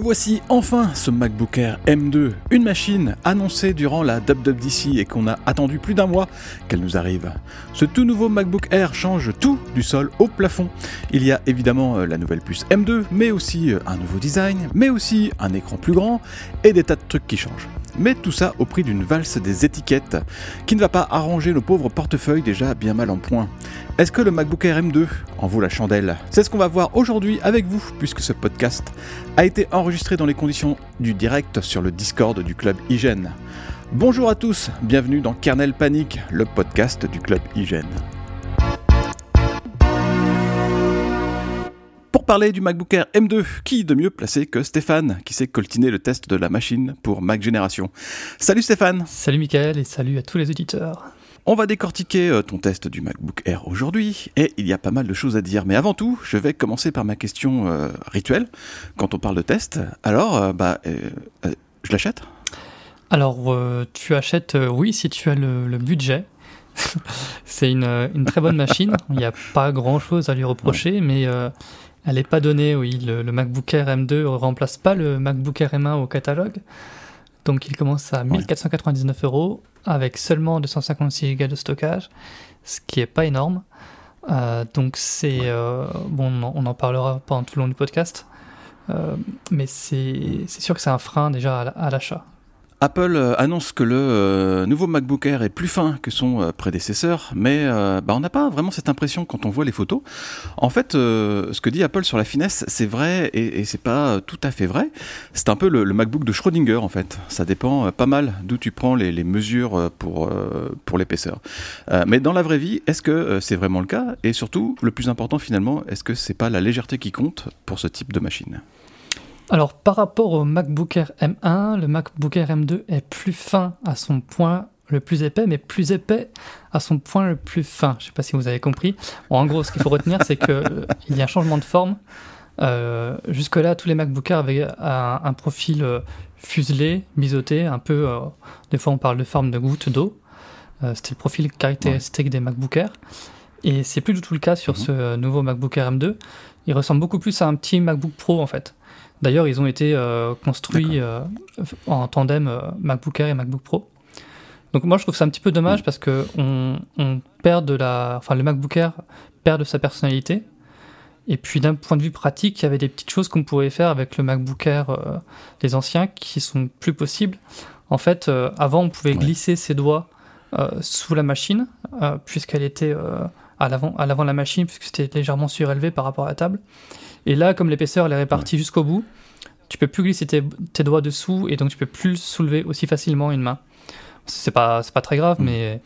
Voici enfin, ce MacBook Air M2, une machine annoncée durant la WWDC et qu'on a attendu plus d'un mois qu'elle nous arrive. Ce tout nouveau MacBook Air change tout du sol au plafond. Il y a évidemment euh, la nouvelle puce M2, mais aussi euh, un nouveau design, mais aussi un écran plus grand et des tas de trucs qui changent. Mais tout ça au prix d'une valse des étiquettes, qui ne va pas arranger nos pauvres portefeuilles déjà bien mal en point. Est-ce que le MacBook Air M2 en vaut la chandelle? C'est ce qu'on va voir aujourd'hui avec vous, puisque ce podcast a été enregistré dans les conditions du direct sur le Discord du Club Hygiène. Bonjour à tous, bienvenue dans Kernel Panic, le podcast du Club Hygiène. Pour parler du MacBook Air M2, qui de mieux placé que Stéphane, qui sait coltiner le test de la machine pour Mac Génération. Salut Stéphane Salut Michael et salut à tous les auditeurs on va décortiquer euh, ton test du MacBook Air aujourd'hui et il y a pas mal de choses à dire. Mais avant tout, je vais commencer par ma question euh, rituelle quand on parle de test. Alors, euh, bah, je l'achète? Alors, tu achètes, oui, si tu as le, budget. C'est une, très bonne machine. Il n'y a pas grand chose à lui reprocher, mais elle n'est pas donnée. Oui, le, le, MacBook Air M2 ne remplace pas le MacBook Air M1 au catalogue. Donc il commence à 1499 euros avec seulement 256 Go de stockage, ce qui est pas énorme. Euh, donc c'est euh, bon, on en parlera pendant tout le long du podcast, euh, mais c'est sûr que c'est un frein déjà à l'achat. Apple euh, annonce que le euh, nouveau MacBook Air est plus fin que son euh, prédécesseur, mais bah, on n'a pas vraiment cette impression quand on voit les photos. En fait, ce que dit Apple sur la finesse, c'est vrai et, c'est pas tout à fait vrai. C'est un peu le, MacBook de Schrödinger en fait. Ça dépend pas mal d'où tu prends les, les mesures pour, pour l'épaisseur. mais dans la vraie vie, est-ce que c'est vraiment le cas? Et surtout, le plus important finalement, est-ce que c'est pas la légèreté qui compte pour ce type de machine? Alors par rapport au MacBook Air M1, le MacBook Air M2 est plus fin à son point le plus épais, mais plus épais à son point le plus fin. Je ne sais pas si vous avez compris. en gros, ce qu'il faut retenir, c'est qu'il euh, y a un changement de forme. Euh, jusque-là, tous les MacBook Air avaient un, profil euh, fuselé, biseauté, un peu. des fois, on parle de forme de goutte d'eau. C'était le profil caractéristique des MacBook Air. Et c'est plus du tout le cas sur mhm. ce nouveau MacBook Air M2. Il ressemble beaucoup plus à un petit MacBook Pro en fait. D'ailleurs, ils ont été euh, construits euh, en tandem euh, MacBook Air et MacBook Pro. Donc moi, je trouve ça un petit peu dommage mm. parce que on, perd de la, enfin, le MacBook Air perd de sa personnalité. Et puis d'un point de vue pratique, il y avait des petites choses qu'on pouvait faire avec le MacBook Air, les anciens, qui sont plus possibles. En fait, avant, on pouvait glisser ses doigts sous la machine, puisqu'elle était à l'avant, à l'avant de la machine, puisque c'était légèrement surélevé par rapport à la table. Et là, comme l'épaisseur elle est répartie jusqu'au bout, tu peux plus glisser tes, doigts dessous et donc tu peux plus soulever aussi facilement une main. C'est pas, pas très grave, mm. mais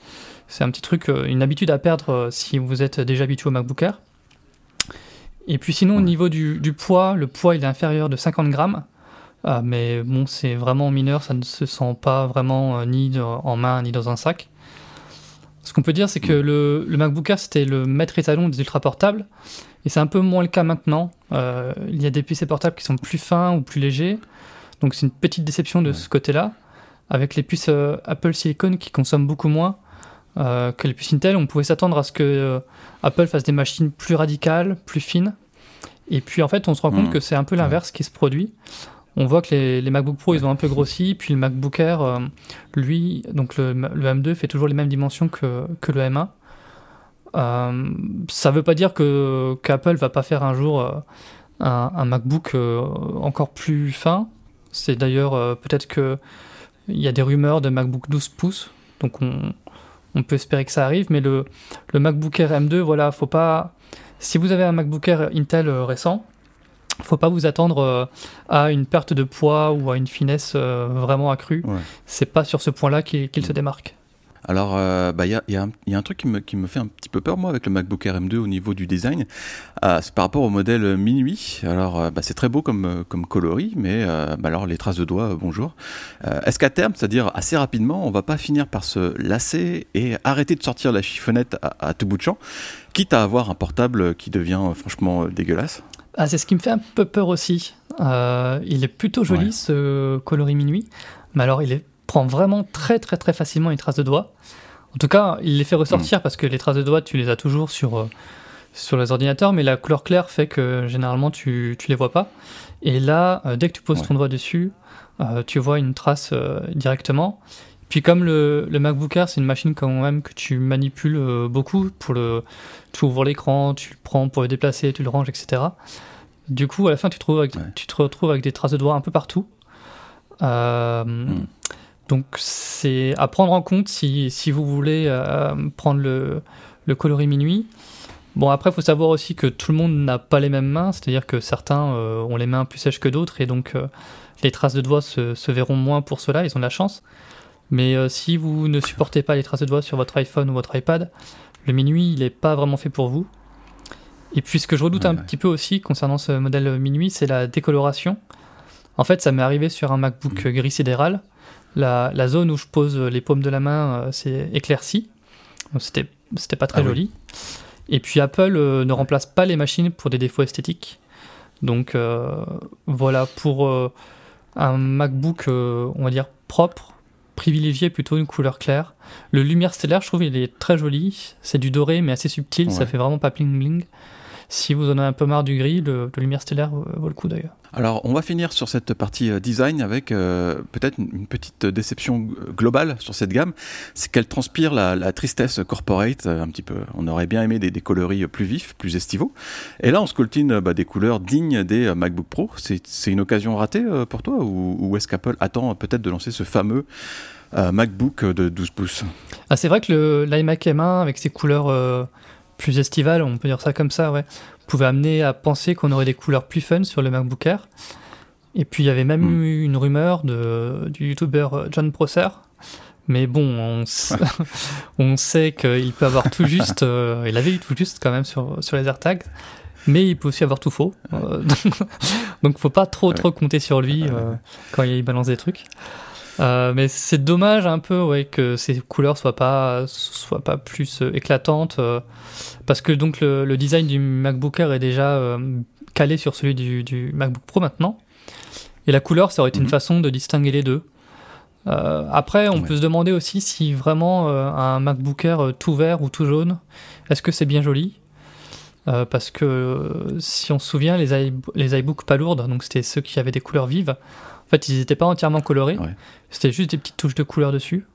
c'est un petit truc, euh, une habitude à perdre euh, si vous êtes déjà habitué au MacBook Air. Et puis sinon, au niveau du, poids, le poids il est inférieur de 50 grammes. Euh, mais bon, c'est vraiment mineur, ça ne se sent pas vraiment ni en main ni dans un sac. Ce qu'on peut dire, c'est que le, le MacBook Air, c'était le maître étalon des ultra portables. Et c'est un peu moins le cas maintenant. Euh, il y a des PC portables qui sont plus fins ou plus légers. Donc c'est une petite déception de ce côté-là. Avec les puces euh, Apple Silicon qui consomment beaucoup moins euh, que les puces Intel, on pouvait s'attendre à ce que Apple fasse des machines plus radicales, plus fines. Et puis en fait, on se rend compte mmh. que c'est un peu l'inverse qui se produit. On voit que les, MacBook Pro, ils ont un peu grossi, puis le MacBook Air, lui, donc le, M2 fait toujours les mêmes dimensions que, que le M1. Euh, ça ne veut pas dire que qu'Apple va pas faire un jour euh, un, MacBook euh, encore plus fin. C'est d'ailleurs peut-être que il y a des rumeurs de MacBook 12 pouces, donc on, on peut espérer que ça arrive. Mais le, le MacBook Air M2, voilà, faut pas. Si vous avez un MacBook Air Intel récent, faut pas vous attendre à une perte de poids ou à une finesse vraiment accrue. C'est pas sur ce point-là qu'il se démarque. Alors, euh, bah, il y, a, un truc qui me, qui me, fait un petit peu peur, moi, avec le MacBook Air M2 au niveau du design. Euh, c'est par rapport au modèle minuit. Alors, euh, bah, c'est très beau comme, comme coloris, mais bah, alors les traces de doigts, bonjour. Est-ce qu'à terme, c'est-à-dire assez rapidement, on va pas finir par se lasser et arrêter de sortir la chiffonnette à, tout bout de champ, quitte à avoir un portable qui devient franchement dégueulasse? Ah, C'est ce qui me fait un peu peur aussi. il est plutôt joli, ce coloris minuit. Mais alors, il est prend vraiment très très très facilement les traces de doigts. En tout cas, il les fait ressortir mm. parce que les traces de doigts, tu les as toujours sur, euh, sur les ordinateurs, mais la couleur claire fait que généralement tu, tu les vois pas. Et là, dès que tu poses ton doigt dessus, tu vois une trace directement. Puis comme le, le MacBook Air, c'est une machine quand même que tu manipules euh, beaucoup pour le, tu ouvres l'écran, tu le prends pour le déplacer, tu le ranges, etc. Du coup, à la fin, tu te, retrouves avec, tu te retrouves avec des traces de doigts un peu partout. Euh, hmm. Donc, c'est à prendre en compte si, si vous voulez euh, prendre le, le coloris minuit. Bon, après, il faut savoir aussi que tout le monde n'a pas les mêmes mains, c'est-à-dire que certains ont les mains plus sèches que d'autres, et donc les traces de doigts se, se verront moins pour cela, ils ont de la chance. Mais euh, si vous ne supportez pas les traces de doigts sur votre iPhone ou votre iPad, le minuit, il n'est pas vraiment fait pour vous. Et puis ce que je redoute un petit peu aussi concernant ce modèle minuit, c'est la décoloration. En fait, ça m'est arrivé sur un MacBook mm. gris sidéral. La, zone où je pose les paumes de la main euh, s'est éclaircie. C'était, c'était pas très ah joli. Et puis Apple euh, ne remplace pas les machines pour des défauts esthétiques. Donc voilà, pour un MacBook, on va dire, propre, privilégier plutôt une couleur claire. Le lumière stellaire, je trouve, il est très joli. C'est du doré, mais assez subtil. Ça fait vraiment pas bling bling. Si vous en avez un peu marre du gris, le, lumière stellaire vaut le coup d'ailleurs. Alors, on va finir sur cette partie euh, design avec euh, peut-être une petite déception globale sur cette gamme. C'est qu'elle transpire la, tristesse corporate euh, un petit peu. On aurait bien aimé des, coloris plus vifs, plus estivaux. Et là, on scoltine bah, des couleurs dignes des MacBook Pro. C'est une occasion ratée pour toi ou, est-ce qu'Apple attend peut-être de lancer ce fameux MacBook de 12 pouces? Ah, C'est vrai que l'iMac M1 avec ses couleurs plus estivales, on peut dire ça comme ça, ouais, pouvait amener à penser qu'on aurait des couleurs plus fun sur le MacBook Air. Et puis il y avait même hmm. eu une rumeur de, du youtubeur euh, John Prosser. Mais bon, on, on sait qu'il peut avoir tout juste, euh, il avait eu tout juste quand même sur, sur les AirTags, mais il peut aussi avoir tout faux. Euh, donc faut pas trop trop compter sur lui quand il balance des trucs. Mais c'est dommage un peu ouais, que ces couleurs soient pas, soient pas plus éclatantes. Parce que donc le, design du MacBook Air est déjà euh, calé sur celui du, MacBook Pro maintenant. Et la couleur, ça aurait été une mhm. façon de distinguer les deux. Euh, après, on peut se demander aussi si vraiment euh, un MacBook Air tout vert ou tout jaune, est-ce que c'est bien joli? Parce que si on se souvient, les, les iBooks pas lourdes, donc c'était ceux qui avaient des couleurs vives, fait, ils n'étaient pas entièrement colorés. C'était juste des petites touches de couleur dessus.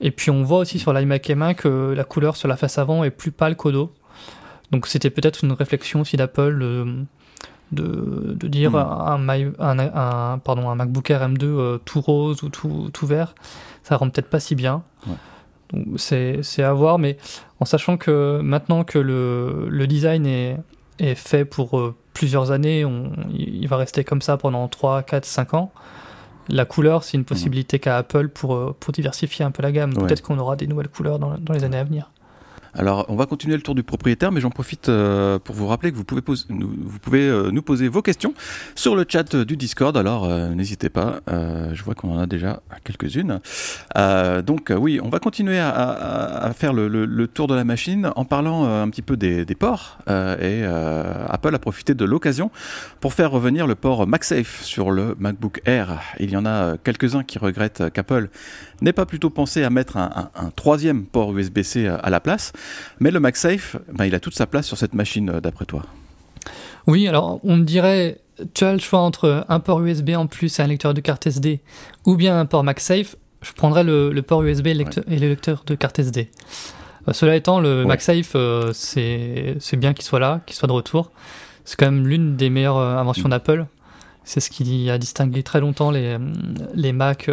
Et puis on voit aussi sur l'iMac M1 que la couleur sur la face avant est plus pâle qu'au dos. Donc c'était peut-être une réflexion aussi d'Apple de, de, dire hmm. un, un, pardon, un MacBook Air M2 euh, tout rose ou tout, tout, vert, ça rend peut-être pas si bien. C'est à voir, mais en sachant que maintenant que le, le design est, est, fait pour euh, plusieurs années, on, il va rester comme ça pendant 3, 4, 5 ans la couleur, c'est une possibilité qu'a Apple pour, euh, pour diversifier un peu la gamme. Peut-être qu'on aura des nouvelles couleurs dans, dans les années à venir. Alors, on va continuer le tour du propriétaire, mais j'en profite euh, pour vous rappeler que vous pouvez, euh, nous poser vos questions sur le chat du Discord. Alors, euh, n'hésitez pas. je vois qu'on en a déjà quelques-unes. donc, oui, on va continuer à, faire le, tour de la machine en parlant un petit peu des, des ports. et Apple a profité de l'occasion pour faire revenir le port MagSafe sur le MacBook Air. Il y en a quelques-uns qui regrettent qu'Apple n'ait pas plutôt pensé à mettre un, un troisième port USB-C à la place. Mais le MagSafe, ben, il a toute sa place sur cette machine, euh, d'après toi. Oui, alors on me dirait, tu as le choix entre un port USB en plus et un lecteur de carte SD, ou bien un port MagSafe. Je prendrais le, port USB et le lecteur de carte SD. Euh, cela étant, le MagSafe, euh, c'est bien qu'il soit là, qu'il soit de retour. C'est quand même l'une des meilleures inventions mm. d'Apple. C'est ce qui a distingué très longtemps les, les Mac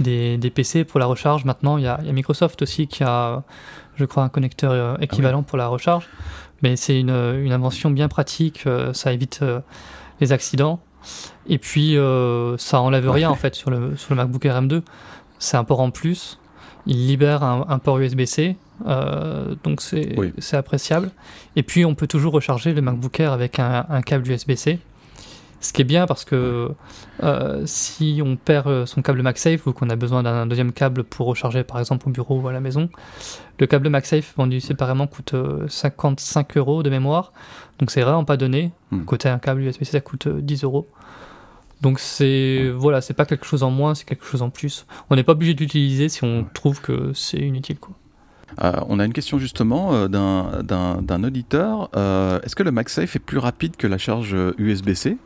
des, PC pour la recharge. Maintenant, il y, a, Microsoft aussi qui a, je crois, un connecteur euh, ah équivalent pour la recharge. Mais c'est une, invention bien pratique, euh, ça évite euh, les accidents. Et puis, ça enlève rien en fait sur le, sur le MacBook Air M2. C'est un port en plus. Il libère un, port USB-C, donc c'est appréciable. Et puis, on peut toujours recharger le MacBook Air avec un, un câble USB-C. Ce qui est bien parce que euh, si on perd euh, son câble MagSafe ou qu'on a besoin d'un deuxième câble pour recharger par exemple au bureau ou à la maison, le câble MagSafe vendu séparément coûte 55 euh, euros de mémoire. Donc c'est vraiment pas donné. Hmm. Côté un câble USB-C, ça coûte 10 euros. Donc c'est voilà, c'est pas quelque chose en moins, c'est quelque chose en plus. On n'est pas obligé d'utiliser si on trouve que c'est inutile quoi. On a une question justement d'un auditeur. Est-ce que le MagSafe est plus rapide que la charge USB-C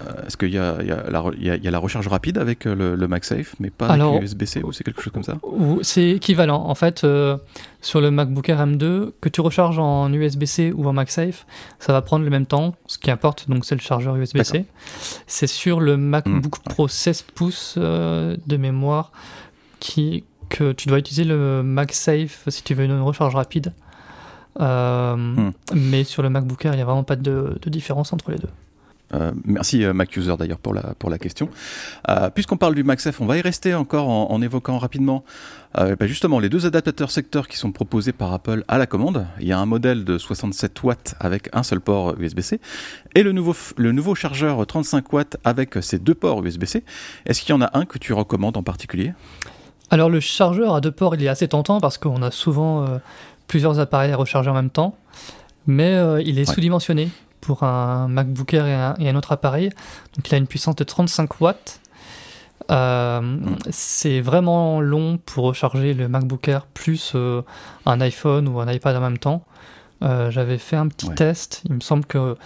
euh, est-ce qu'il y, a la recharge rapide avec euh, le, MagSafe, mais pas avec USB-C ou c'est quelque chose comme ça? C'est équivalent. En fait, euh, sur le MacBook Air M2, que tu recharges en USB-C ou en MagSafe, ça va prendre le même temps. Ce qui importe, donc, c'est le chargeur USB-C. C'est sur le MacBook hmm, Pro 16 pouces de mémoire qui, que tu dois utiliser le MagSafe si tu veux une recharge rapide. Hmm. Mais sur le MacBook Air, il n'y a vraiment pas de différence entre les deux. Euh, merci euh, MacUser d'ailleurs pour la, pour la question. Euh, puisqu'on parle du MagSafe, on va y rester encore en, évoquant rapidement bah, justement les deux adaptateurs secteurs qui sont proposés par Apple à la commande. Il y a un modèle de 67 watts avec un seul port USB-C et le nouveau, le nouveau chargeur 35 watts avec ses deux ports USB-C. Est-ce qu'il y en a un que tu recommandes en particulier? Alors le chargeur à deux ports, il est assez tentant parce qu'on a souvent plusieurs appareils à recharger en même temps, mais il est sous-dimensionné pour un MacBook Air et un, autre appareil. Donc il a une puissance de 35 watts. Euh, mm. C'est vraiment long pour recharger le MacBook Air plus euh, un iPhone ou un iPad en même temps. Euh, j'avais fait un petit test. Il me semble que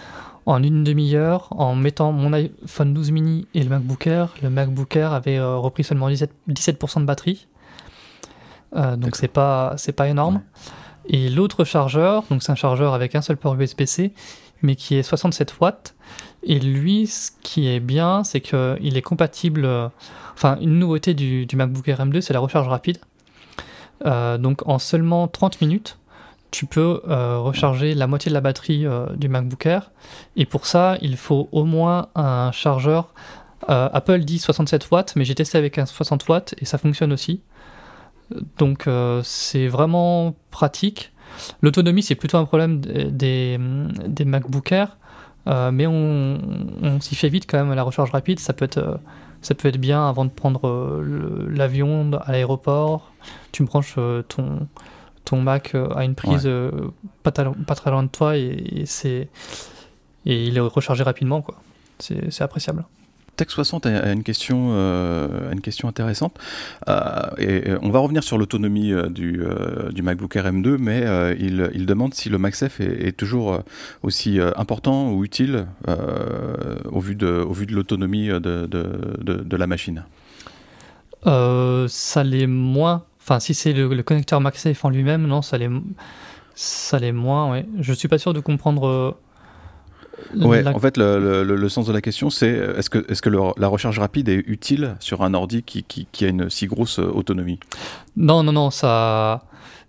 en une demi-heure, en mettant mon iPhone 12 mini et le MacBook Air, le MacBook Air avait repris seulement 17%, 17 de batterie. donc c'est pas c'est pas énorme. Et l'autre chargeur, donc c'est un chargeur avec un seul port USB-C, mais qui est 67 watts. Et lui, ce qui est bien, c'est qu'il est compatible. Euh, enfin, une nouveauté du, MacBook Air M2, c'est la recharge rapide. Euh, donc, en seulement 30 minutes, tu peux euh, recharger la moitié de la batterie du MacBook Air. Et pour ça, il faut au moins un chargeur. Apple dit 67 watts, mais j'ai testé avec un 60 watts et ça fonctionne aussi. Donc, c'est vraiment pratique. L'autonomie, c'est plutôt un problème des, des MacBook Air, euh, mais on, s'y fait vite quand même la recharge rapide. Ça peut être, euh, ça peut être bien avant de prendre euh, l'avion à l'aéroport. Tu me branches ton, ton Mac à une prise pas, pas, très loin de toi et, c'est, et il est rechargé rapidement. Quoi. C'est, appréciable. Tech 60 a une question, euh, une question intéressante. Euh, et on va revenir sur l'autonomie euh, du, du, MacBook Air M2, mais il, il, demande si le MagSafe est, est toujours aussi important ou utile au vu de, au vu de l'autonomie de, de, de, la machine. ça l'est moins. Enfin, si c'est le, connecteur MagSafe en lui-même, non, ça l'est, ça l'est moins. Ouais. Je suis pas sûr de comprendre Ouais, en fait, le, sens de la question, c'est est-ce que, est-ce que la recharge rapide est utile sur un ordi qui, qui, a une si grosse euh, autonomie? Non, non, non, ça,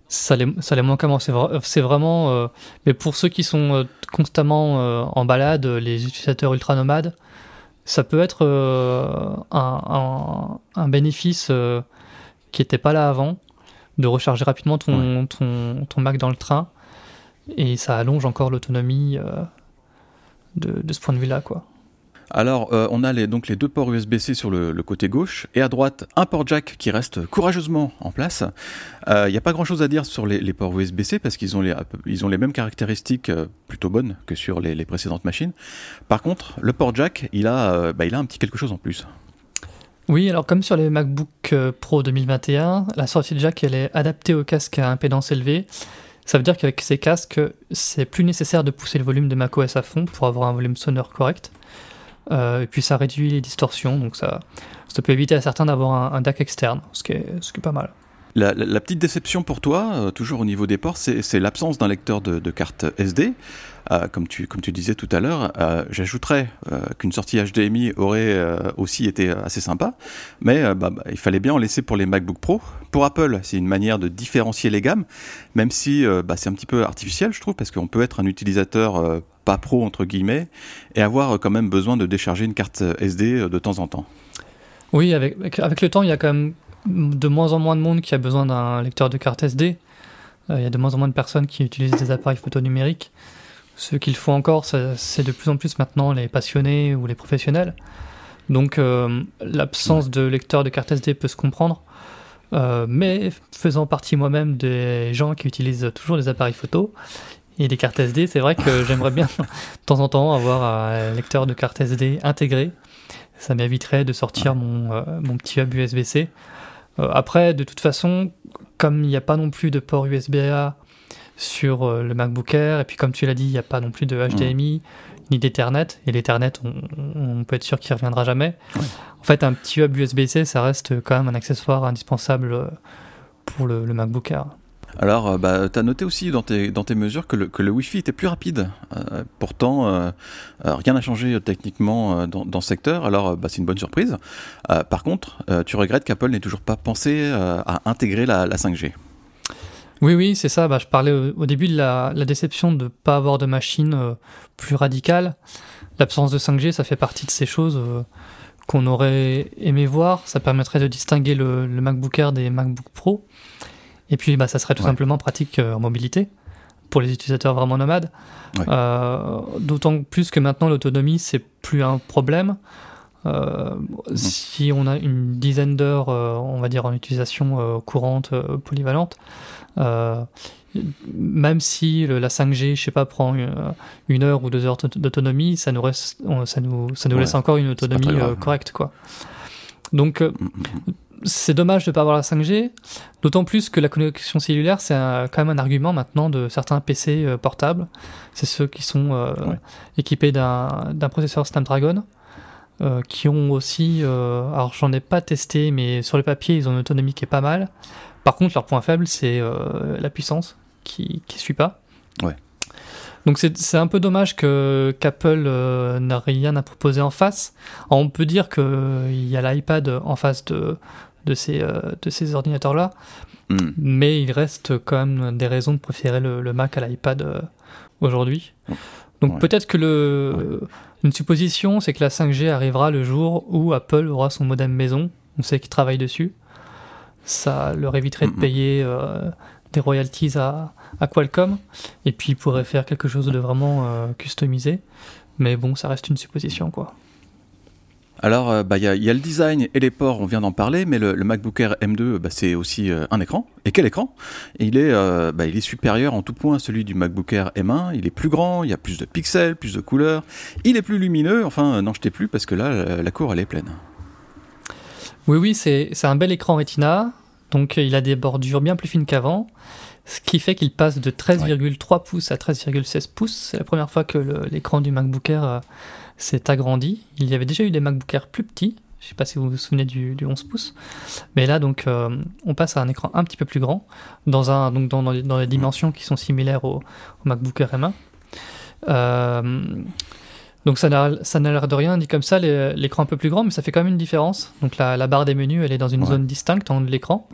ça l'est moins qu'avant. C'est, vraiment. Euh, mais pour ceux qui sont euh, constamment en balade, les utilisateurs ultra nomades, ça peut être un, un, bénéfice qui n'était pas là avant, de recharger rapidement ton, ton, ton, Mac dans le train. Et ça allonge encore l'autonomie de, ce point de vue-là, quoi. Alors, euh, on a les, donc les deux ports USB-C sur le, côté gauche, et à droite, un port jack qui reste courageusement en place. Il euh, n'y a pas grand-chose à dire sur les, ports USB-C, parce qu'ils ont, les, ils ont les mêmes caractéristiques euh, plutôt bonnes que sur les, précédentes machines. Par contre, le port jack, il a, bah, il a un petit quelque chose en plus. Oui, alors comme sur les MacBook Pro 2021, la sortie de jack, elle est adaptée au casque à impédance élevée. Ça veut dire qu'avec ces casques, c'est plus nécessaire de pousser le volume de macOS à fond pour avoir un volume sonore correct. Euh, et puis ça réduit les distorsions, donc ça, ça peut éviter à certains d'avoir un, DAC externe, ce qui ce qui est pas mal. La, petite déception pour toi, euh, toujours au niveau des ports, c'est l'absence d'un lecteur de, carte SD. Euh, comme, tu, disais tout à l'heure, euh, j'ajouterais qu'une sortie HDMI aurait aussi été assez sympa, mais bah, bah, il fallait bien en laisser pour les MacBook Pro. Pour Apple, c'est une manière de différencier les gammes, même si bah, c'est un petit peu artificiel, je trouve, parce qu'on peut être un utilisateur pas pro, entre guillemets, et avoir quand même besoin de décharger une carte SD de temps en temps. Oui, avec, avec le temps, il y a quand même de moins en moins de monde qui a besoin d'un lecteur de carte SD. Il y a de moins en moins de personnes qui utilisent des appareils photo numériques. Ce qu'il faut encore, c'est de plus en plus maintenant les passionnés ou les professionnels. Donc euh, l'absence de lecteur de carte SD peut se comprendre. Euh, mais faisant partie moi-même des gens qui utilisent toujours des appareils photo et des cartes SD, c'est vrai que j'aimerais bien de temps en temps avoir un lecteur de carte SD intégré. Ça m'éviterait de sortir mon, euh, mon petit hub USB-C. Après, de toute façon, comme il n'y a pas non plus de port USB-A sur le MacBook Air, et puis comme tu l'as dit, il n'y a pas non plus de HDMI ni d'Ethernet, et l'Ethernet, on, peut être sûr qu'il ne reviendra jamais. En fait, un petit hub USB-C, ça reste quand même un accessoire indispensable pour le, MacBook Air. Alors, euh, bah, tu as noté aussi dans tes, dans tes mesures que le, que le Wi-Fi était plus rapide. Euh, pourtant, euh, rien n'a changé techniquement dans, ce secteur, alors bah, c'est une bonne surprise. par contre, tu regrettes qu'Apple n'ait toujours pas pensé à intégrer la, la 5G. Oui, oui, c'est ça. Bah, je parlais au, début de la, la déception de ne pas avoir de machine plus radicale. L'absence de 5G, ça fait partie de ces choses qu'on aurait aimé voir. Ça permettrait de distinguer le, MacBook Air des MacBook Pro. Et puis, bah, ça serait tout simplement pratique euh, en mobilité pour les utilisateurs vraiment nomades. Euh, d'autant plus que maintenant, l'autonomie, c'est plus un problème. Euh. Si on a une dizaine d'heures, on va dire, en utilisation courante, polyvalente, même si la 5G, je sais pas, prend une, heure ou deux heures d'autonomie, ça nous, reste, ça nous, ça nous laisse encore une autonomie correcte. Quoi. Donc, euh, mm, mm, mm. c'est dommage de ne pas avoir la 5G, d'autant plus que la connexion cellulaire, c'est quand même un argument maintenant de certains PC euh, portables. C'est ceux qui sont équipés d'un processeur Snapdragon. qui ont aussi, alors j'en ai pas testé, mais sur le papier, ils ont une autonomie qui est pas mal. Par contre, leur point faible, c'est la puissance qui ne suit pas. Ouais. Donc c'est un peu dommage que qu'Apple euh, n'a rien à proposer en face. on peut dire qu'il y a l'iPad en face de, de ces, euh, de ces ordinateurs-là, hmm. mais il reste quand même des raisons de préférer le, Mac à l'iPad euh, aujourd'hui. Donc peut-être que le, une supposition, c'est que la 5G arrivera le jour où Apple aura son modem maison. On sait qu'il travaille dessus. Ça leur éviterait de hmm, payer des royalties à, à Qualcomm, et puis il pourrait faire quelque chose de vraiment euh, customisé. Mais bon, ça reste une supposition, quoi. Alors, euh, bah, il bah, y, y, a le design et les ports, on vient d'en parler, mais le, MacBook Air M2, bah, c'est aussi euh, un écran. Et quel écran? Et il, est, bah, il est supérieur en tout point à celui du MacBook Air M1. Il est plus grand, il y a plus de pixels, plus de couleurs. Il est plus lumineux. Enfin, n'en jetez plus parce que là, la cour, elle est pleine. Oui, oui, c'est un bel écran Retina. Donc, il a des bordures bien plus fines qu'avant ce qui fait qu'il passe de 13,3 pouces à 13,16 pouces. C'est la première fois que l'écran du MacBook Air euh, s'est agrandi. Il y avait déjà eu des MacBook Air plus petits, je ne sais pas si vous vous souvenez du, 11 pouces, mais là donc euh, on passe à un écran un petit peu plus grand, dans, un, donc dans, dans, les dimensions qui sont similaires au, MacBook Air M1. Euh, donc ça n'a l'air de rien dit comme ça, l'écran un peu plus grand, mais ça fait quand même une différence. Donc la, la barre des menus, elle est dans une zone distincte en haut de l'écran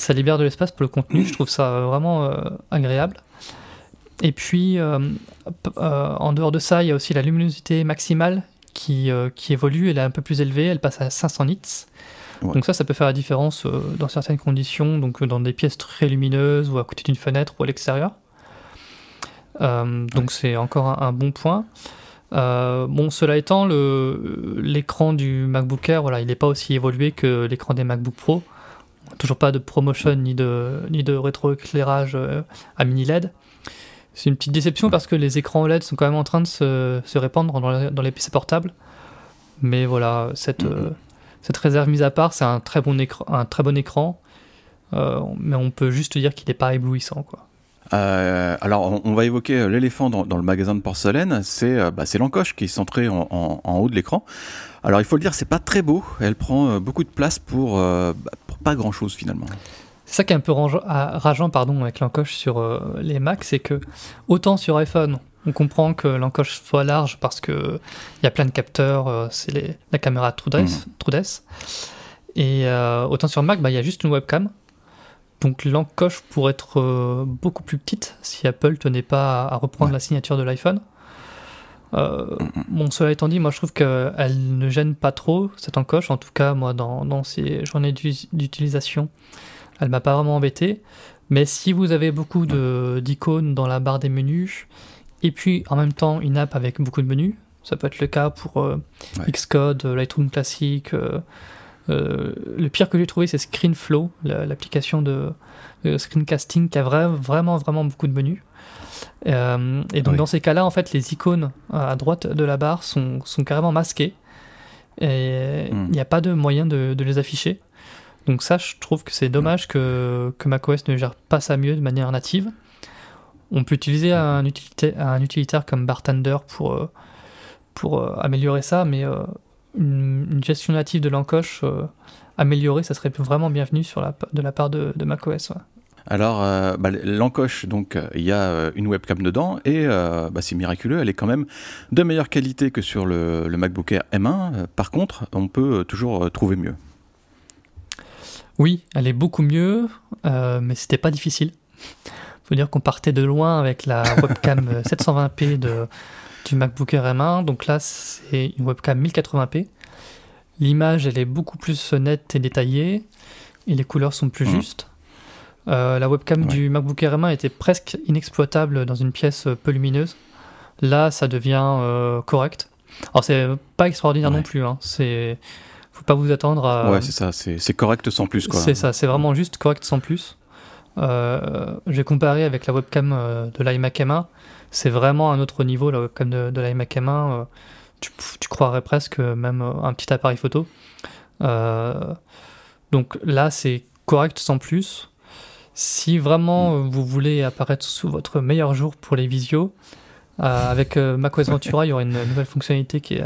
ça libère de l'espace pour le contenu, je trouve ça vraiment euh, agréable. Et puis, euh, euh, en dehors de ça, il y a aussi la luminosité maximale qui, qui évolue, elle est un peu plus élevée, elle passe à 500 nits. Donc ça, ça peut faire la différence dans certaines conditions, donc dans des pièces très lumineuses ou à côté d'une fenêtre ou à l'extérieur. donc c'est encore un, bon point. bon, cela étant, l'écran du MacBook Air, voilà, il n'est pas aussi évolué que l'écran des MacBook Pro toujours pas de promotion ni de, ni de rétroéclairage euh, à mini LED. C'est une petite déception parce que les écrans OLED sont quand même en train de se, se répandre dans, les PC portables. Mais voilà, cette, mm-hmm. euh, cette réserve mise à part, c'est un très bon écran, un très bon écran euh, mais on peut juste dire qu'il n'est pas éblouissant. Quoi. Alors, on, va évoquer l'éléphant dans, le magasin de porcelaine. C'est bah, l'encoche qui est centrée en, en haut de l'écran. Alors, il faut le dire, c'est pas très beau. Elle prend beaucoup de place pour, bah, pas grand chose finalement. C'est ça qui est un peu rageant pardon, avec l'encoche sur euh, les Macs, c'est que autant sur iPhone, on comprend que l'encoche soit large parce qu'il y a plein de capteurs, euh, c'est la caméra TrueDes. Mhm. Et euh, autant sur Mac, bah, il y a juste une webcam. Donc l'encoche pourrait être beaucoup plus petite si Apple tenait pas à, reprendre la signature de l'iPhone. Euh, bon, cela étant dit, moi je trouve qu'elle ne gêne pas trop cette encoche. En tout cas, moi dans, dans ces journées d'utilisation, elle m'a pas vraiment embêté. Mais si vous avez beaucoup d'icônes dans la barre des menus, et puis en même temps une app avec beaucoup de menus, ça peut être le cas pour euh, Xcode, Lightroom classique. Euh, le pire que j'ai trouvé, c'est ScreenFlow, l'application de, screencasting qui a vraiment, vraiment beaucoup de menus. Euh, et donc dans ces cas-là, en fait, les icônes à droite de la barre sont, sont carrément masquées. Et hmm. il n'y a pas de moyen de, de, les afficher. Donc ça, je trouve que c'est dommage que, que macOS ne gère pas ça mieux de manière native. On peut utiliser un, utilitaire, un utilitaire comme Bartender pour, euh, pour améliorer ça, mais euh, une, gestion native de l'encoche améliorée, ça serait vraiment bienvenu sur la, de la part de, macOS. Alors, bah, l'encoche, donc, il y a une webcam dedans et bah, c'est miraculeux, elle est quand même de meilleure qualité que sur le, le MacBook Air M1. Par contre, on peut toujours trouver mieux. Oui, elle est beaucoup mieux, mais c'était pas difficile faut dire qu'on partait de loin avec la webcam 720p de, du MacBook Air M1. Donc là, c'est une webcam 1080p. L'image, elle est beaucoup plus nette et détaillée. Et les couleurs sont plus mmh. justes. Euh, la webcam du MacBook Air M1 était presque inexploitable dans une pièce peu lumineuse. Là, ça devient euh, correct. Alors, c'est pas extraordinaire non plus. Hein. C'est faut pas vous attendre à. Ouais, c'est ça, c'est correct sans plus. C'est ça, c'est vraiment juste correct sans plus. Euh, j'ai comparé avec la webcam euh, de l'iMac M1. C'est vraiment un autre niveau, la webcam de, de l'iMac M1. Euh, tu, tu, croirais presque même un petit appareil photo. donc là, c'est correct sans plus. Si vraiment vous voulez apparaître sous votre meilleur jour pour les visios, avec macOS Ventura, il y aura une nouvelle fonctionnalité qui est,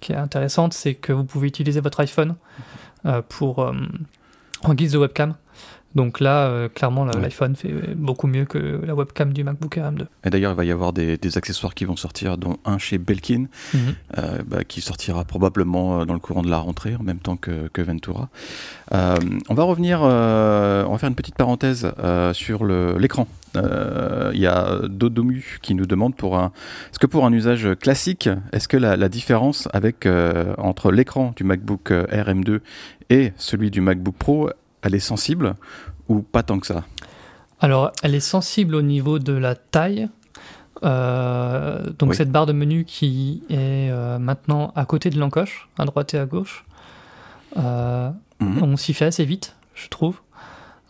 qui est intéressante, c'est que vous pouvez utiliser votre iPhone pour, en guise de webcam. Donc là, euh, clairement, l'iPhone fait beaucoup mieux que la webcam du MacBook Air M2. Et d'ailleurs, il va y avoir des, accessoires qui vont sortir, dont un chez Belkin, mhm. euh, bah, qui sortira probablement euh, dans le courant de la rentrée, en même temps que, Ventura. on va revenir, on va faire une petite parenthèse sur l'écran. Il y a Dodomu qui nous demande pour un, est-ce que pour un usage classique, est-ce que la, la différence avec entre l'écran du MacBook Air M2 et celui du MacBook Pro elle est sensible ou pas tant que ça? Alors, elle est sensible au niveau de la taille. Euh, donc cette barre de menu qui est euh, maintenant à côté de l'encoche, à droite et à gauche, euh, mhm. on s'y fait assez vite, je trouve.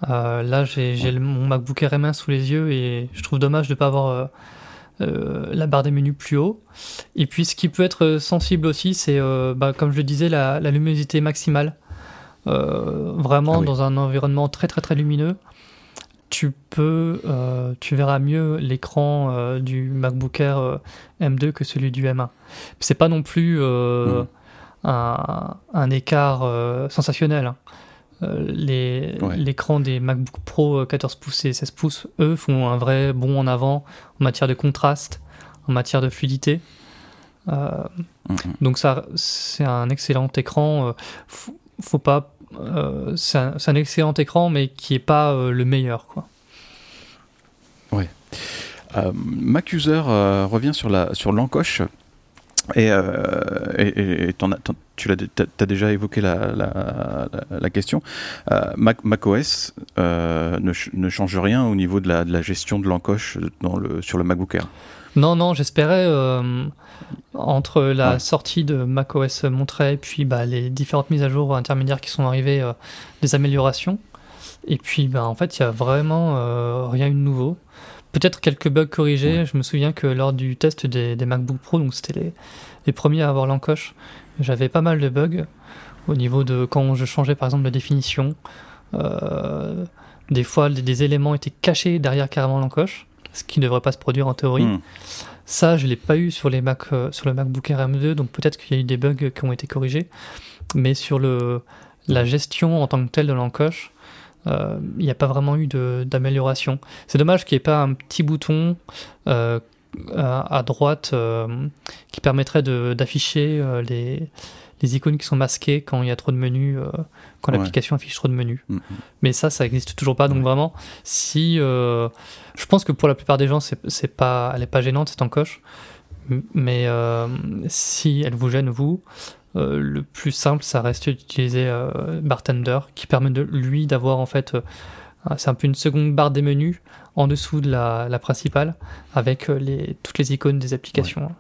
là, j'ai mon MacBook Air M1 sous les yeux et je trouve dommage de ne pas avoir la barre des menus plus haut. Et puis, ce qui peut être sensible aussi, c'est, bah, comme je le disais, la luminosité maximale. Euh, vraiment ah dans un environnement très très très lumineux, tu peux, euh, tu verras mieux l'écran euh, du MacBook Air M2 que celui du M1. C'est pas non plus hmm. un, un, écart sensationnel. Hein. L'écran des MacBook Pro 14 pouces et 16 pouces, eux, font un vrai bond en avant en matière de contraste, en matière de fluidité. Hmm. Donc ça, c'est un excellent écran. faut pas euh, c'est un, excellent écran, mais qui n'est pas euh, le meilleur. Quoi. Ouais. Euh, Macuser revient sur la sur l'encoche. Et, et, tu as, déjà évoqué la, la, question. Mac, macOS ne, ne, change rien au niveau de la, de la gestion de l'encoche sur le MacBook Air. Non, non, j'espérais entre la sortie de macOS Monterey et puis bah, les différentes mises à jour intermédiaires qui sont arrivées, euh, des améliorations. Et puis bah, en fait, il n'y a vraiment euh, rien de nouveau. Peut-être quelques bugs corrigés. Je me souviens que lors du test des, MacBook Pro, donc c'était les, les, premiers à avoir l'encoche, j'avais pas mal de bugs au niveau de quand je changeais par exemple la définition. des fois, des éléments étaient cachés derrière carrément l'encoche ce qui ne devrait pas se produire en théorie. Hmm. Ça, je ne l'ai pas eu sur, les Mac, euh, sur le MacBook Air M2, donc peut-être qu'il y a eu des bugs qui ont été corrigés. Mais sur le, la gestion en tant que telle de l'encoche, euh, il n'y a pas vraiment eu d'amélioration. C'est dommage qu'il n'y ait pas un petit bouton euh, à, droite qui permettrait d'afficher les, les icônes qui sont masquées quand il y a trop de menus, euh, quand l'application affiche trop de menus. Mm, mm. Mais ça, ça n'existe toujours pas. Donc vraiment, si, euh, je pense que pour la plupart des gens, c'est pas, elle n'est pas gênante cette encoche. Mais euh, si elle vous gêne vous, le plus simple, ça reste d'utiliser Bartender, qui permet de lui d'avoir en fait, c'est un peu une seconde barre des menus en dessous de la, la principale, avec les, toutes les icônes des applications.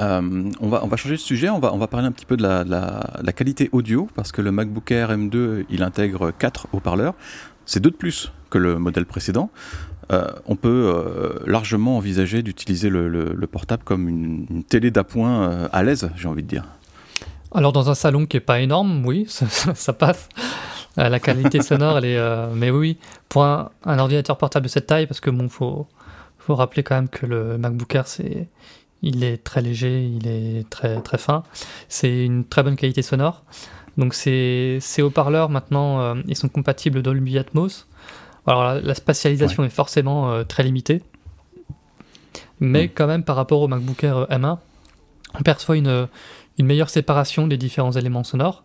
Euh, on, va, changer de sujet, on va, parler un petit peu de la, qualité audio, parce que le MacBook Air M2, il intègre 4 haut-parleurs. C'est deux de plus que le modèle précédent. Euh, on peut euh, largement envisager d'utiliser le, le, portable comme une, télé d'appoint à l'aise, j'ai envie de dire. Alors dans un salon qui est pas énorme, oui, ça, passe. la qualité sonore, elle est. mais oui, pour un, ordinateur portable de cette taille, parce que bon, faut, faut rappeler quand même que le MacBook Air, c'est, il est très léger, il est très très fin. C'est une très bonne qualité sonore. Donc ces, ces haut-parleurs maintenant, ils sont compatibles Dolby Atmos. Alors la, spatialisation est forcément très limitée, mais quand même par rapport au MacBook Air M1, on perçoit une, une meilleure séparation des différents éléments sonores.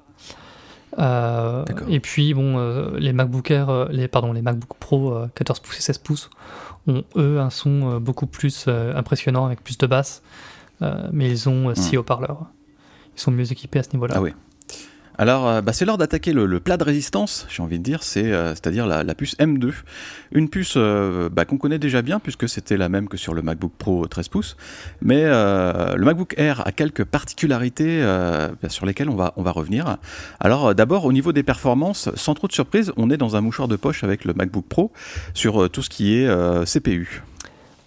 Euh, et puis bon, euh, les MacBook Air, euh, les pardon, les MacBook Pro 14 pouces et 16 pouces ont eux un son beaucoup plus impressionnant avec plus de basse, mais ils ont 6 hmm. haut-parleurs. Ils sont mieux équipés à ce niveau-là. Ah oui. Alors, euh, bah, c'est l'heure d'attaquer le, plat de résistance, j'ai envie de dire, euh, à dire la, puce M2. Une puce euh, bah, qu'on connaît déjà bien, puisque c'était la même que sur le MacBook Pro 13 pouces. Mais le MacBook Air a quelques particularités bah, sur lesquelles on va, on va revenir. Alors, d'abord, au niveau des performances, sans trop de surprise, on est dans un mouchoir de poche avec le MacBook Pro sur tout ce qui est CPU.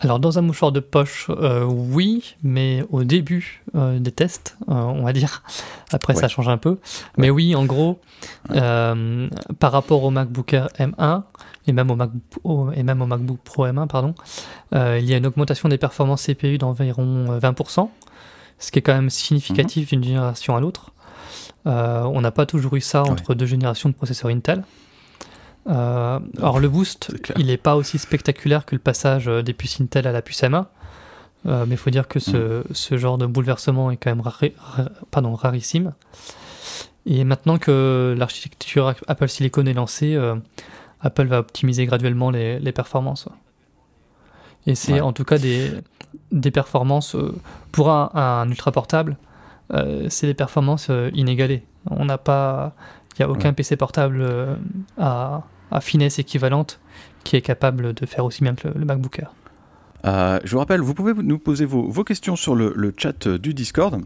Alors dans un mouchoir de poche, euh, oui, mais au début euh, des tests, euh, on va dire. Après ça change un peu. Mais oui, en gros, par rapport au MacBook Air M1 et même au, et même au MacBook Pro M1, pardon, il y a une augmentation des performances CPU d'environ 20%, ce qui est quand même significatif mhm. d'une génération à l'autre. on n'a pas toujours eu ça entre deux générations de processeurs Intel. Euh, alors le boost, il n'est pas aussi spectaculaire que le passage euh, des puces Intel à la puce M1, euh, mais il faut dire que ce, mm. ce, genre de bouleversement est quand même pardon, rarissime. Et maintenant que l'architecture Apple Silicon est lancée, Apple va optimiser graduellement les, les performances. Et c'est en tout cas des, des performances, pour un, un ultra portable, c'est des performances inégalées. On n'a pas, il n'y a aucun PC portable à, à finesse équivalente qui est capable de faire aussi bien que le, MacBook Air. Euh, je vous rappelle, vous pouvez nous poser vos, questions sur le, chat du Discord.